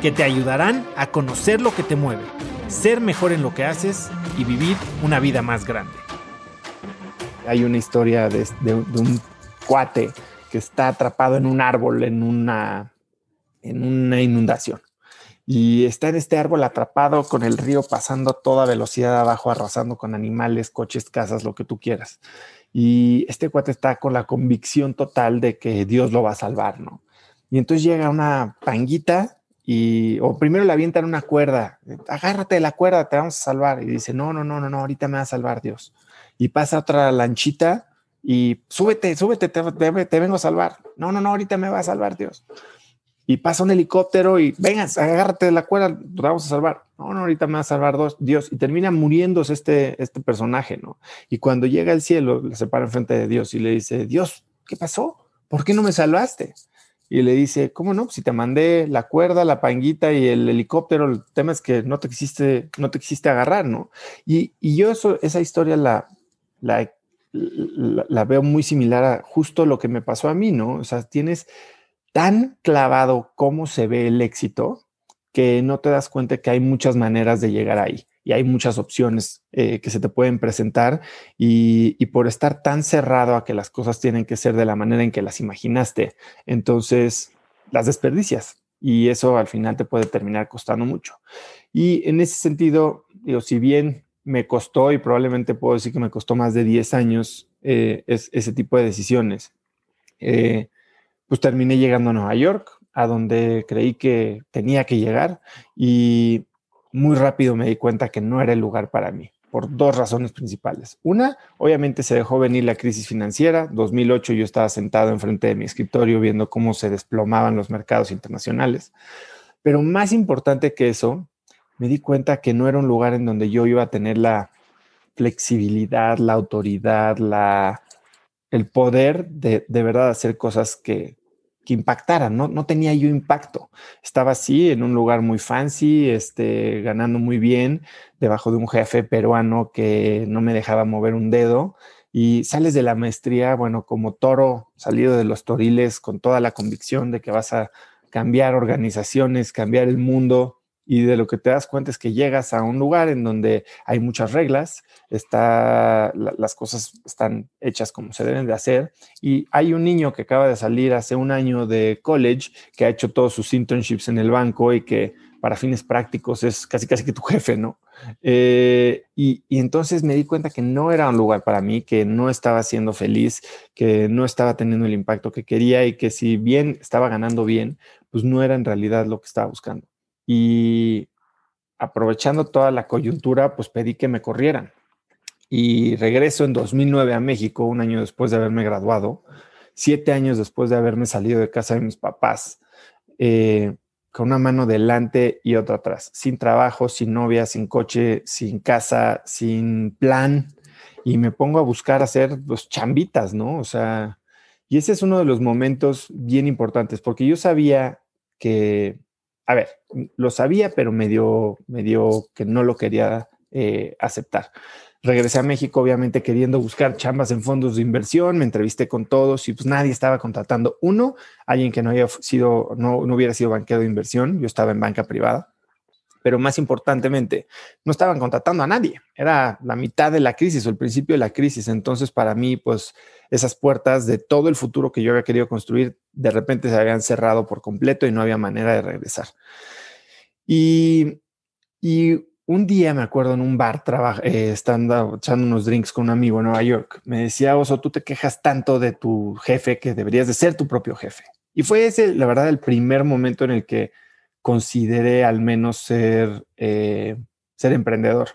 que te ayudarán a conocer lo que te mueve ser mejor en lo que haces y vivir una vida más grande. Hay una historia de, un cuate que está atrapado en un árbol en una, en una inundación. Y está en este árbol atrapado con el río pasando a toda velocidad abajo, arrasando con animales, coches, casas, lo que tú quieras. Y este cuate está con la convicción total de que Dios lo va a salvar, ¿no? Y entonces llega una panguita y o primero le avientan una cuerda, agárrate de la cuerda, te vamos a salvar. Y dice, no, no, no, no, no, ahorita me va a salvar Dios. Y pasa otra lanchita y súbete, súbete, te, vengo a salvar. No, no, no, ahorita me va a salvar Dios. Y pasa un helicóptero y venga, agárrate de la cuerda, te vamos a salvar. No, no, ahorita me va a salvar Dios. Y termina muriéndose este, este personaje, ¿no? Y cuando llega al cielo, le separa enfrente de Dios y le dice, Dios, ¿qué pasó? ¿Por qué no me salvaste? Y le dice, ¿cómo no? Si te mandé la cuerda, la panguita y el helicóptero, el tema es que no te quisiste, no te quisiste agarrar, ¿no? Y, yo eso, esa historia la, la, la, veo muy similar a justo lo que me pasó a mí, ¿no? O sea, tienes tan clavado cómo se ve el éxito que no te das cuenta que hay muchas maneras de llegar ahí y hay muchas opciones eh, que se te pueden presentar y, por estar tan cerrado a que las cosas tienen que ser de la manera en que las imaginaste, entonces las desperdicias y eso al final te puede terminar costando mucho. Y en ese sentido, digo, si bien me costó y probablemente puedo decir que me costó más de 10 años eh, ese tipo de decisiones, eh, pues terminé llegando a Nueva York, a donde creí que tenía que llegar y muy rápido me di cuenta que no era el lugar para mí, por dos razones principales. Una, obviamente se dejó venir la crisis financiera. 2008 yo estaba sentado enfrente de mi escritorio viendo cómo se desplomaban los mercados internacionales. Pero más importante que eso, me di cuenta que no era un lugar en donde yo iba a tener la flexibilidad, la autoridad, la, el poder de, de verdad hacer cosas que, que impactara, no, no tenía yo impacto. Estaba así en un lugar muy fancy, este, ganando muy bien, debajo de un jefe peruano que no me dejaba mover un dedo. Y sales de la maestría, bueno, como toro salido de los toriles con toda la convicción de que vas a cambiar organizaciones, cambiar el mundo, y de lo que te das cuenta es que llegas a un lugar en donde hay muchas reglas, está, las cosas están hechas como se deben de hacer y hay un niño que acaba de salir hace un año de college que ha hecho todos sus internships en el banco y que para fines prácticos es casi casi que tu jefe, ¿no? Eh, y, y, entonces me di cuenta que no era un lugar para mí, que no estaba siendo feliz, que no estaba teniendo el impacto que quería y que si bien estaba ganando bien, pues no era en realidad lo que estaba buscando y aprovechando toda la coyuntura, pues pedí que me corrieran. Y regreso en 2009 a México, un año después de haberme graduado, siete años después de haberme salido de casa de mis papás, eh, con una mano delante y otra atrás, sin trabajo, sin novia, sin coche, sin casa, sin plan. Y me pongo a buscar hacer los pues, chambitas, ¿no? O sea, y ese es uno de los momentos bien importantes, porque yo sabía que a ver, lo sabía, pero me dio, me dio que no lo quería eh, aceptar. Regresé a México, obviamente queriendo buscar chambas en fondos de inversión, me entrevisté con todos y pues nadie estaba contratando. Uno, alguien que no había sido, no, no hubiera sido banquero de inversión, yo estaba en banca privada pero más importantemente, no estaban contratando a nadie. Era la mitad de la crisis o el principio de la crisis. Entonces, para mí, pues esas puertas de todo el futuro que yo había querido construir, de repente se habían cerrado por completo y no había manera de regresar. Y, un día me acuerdo en un bar, eh, estando echando unos drinks con un amigo en Nueva York, me decía, Oso, tú te quejas tanto de tu jefe que deberías de ser tu propio jefe. Y fue ese, la verdad, el primer momento en el que consideré al menos ser, eh, ser emprendedor.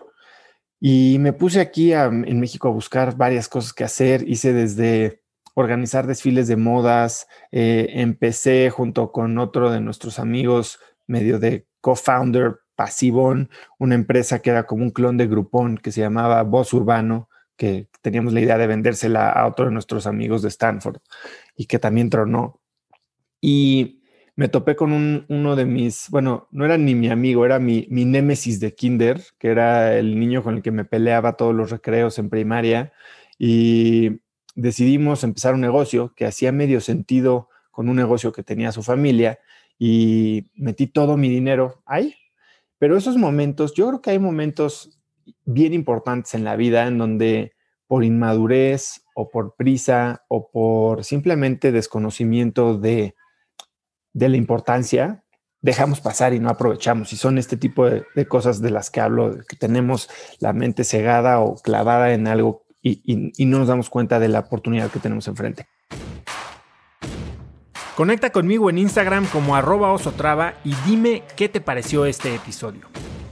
Y me puse aquí en México a buscar varias cosas que hacer. Hice desde organizar desfiles de modas, eh, empecé junto con otro de nuestros amigos, medio de co-founder, pasivón, una empresa que era como un clon de Groupon que se llamaba Voz Urbano, que teníamos la idea de vendérsela a otro de nuestros amigos de Stanford y que también tronó. Y me topé con uno de mis, bueno, no era ni mi amigo, era mi, mi némesis de kinder, que era el niño con el que me peleaba todos los recreos en primaria. Y decidimos empezar un negocio que hacía medio sentido con un negocio que tenía su familia y metí todo mi dinero ahí. Pero esos momentos, yo creo que hay momentos bien importantes en la vida en donde por inmadurez o por prisa o por simplemente desconocimiento de, de la importancia, dejamos pasar y no aprovechamos. Y son este tipo de, cosas de las que hablo, que tenemos la mente cegada o clavada en algo y, y no nos damos cuenta de la oportunidad que tenemos enfrente. Conecta conmigo en Instagram como arroba osotrava y dime qué te pareció este episodio.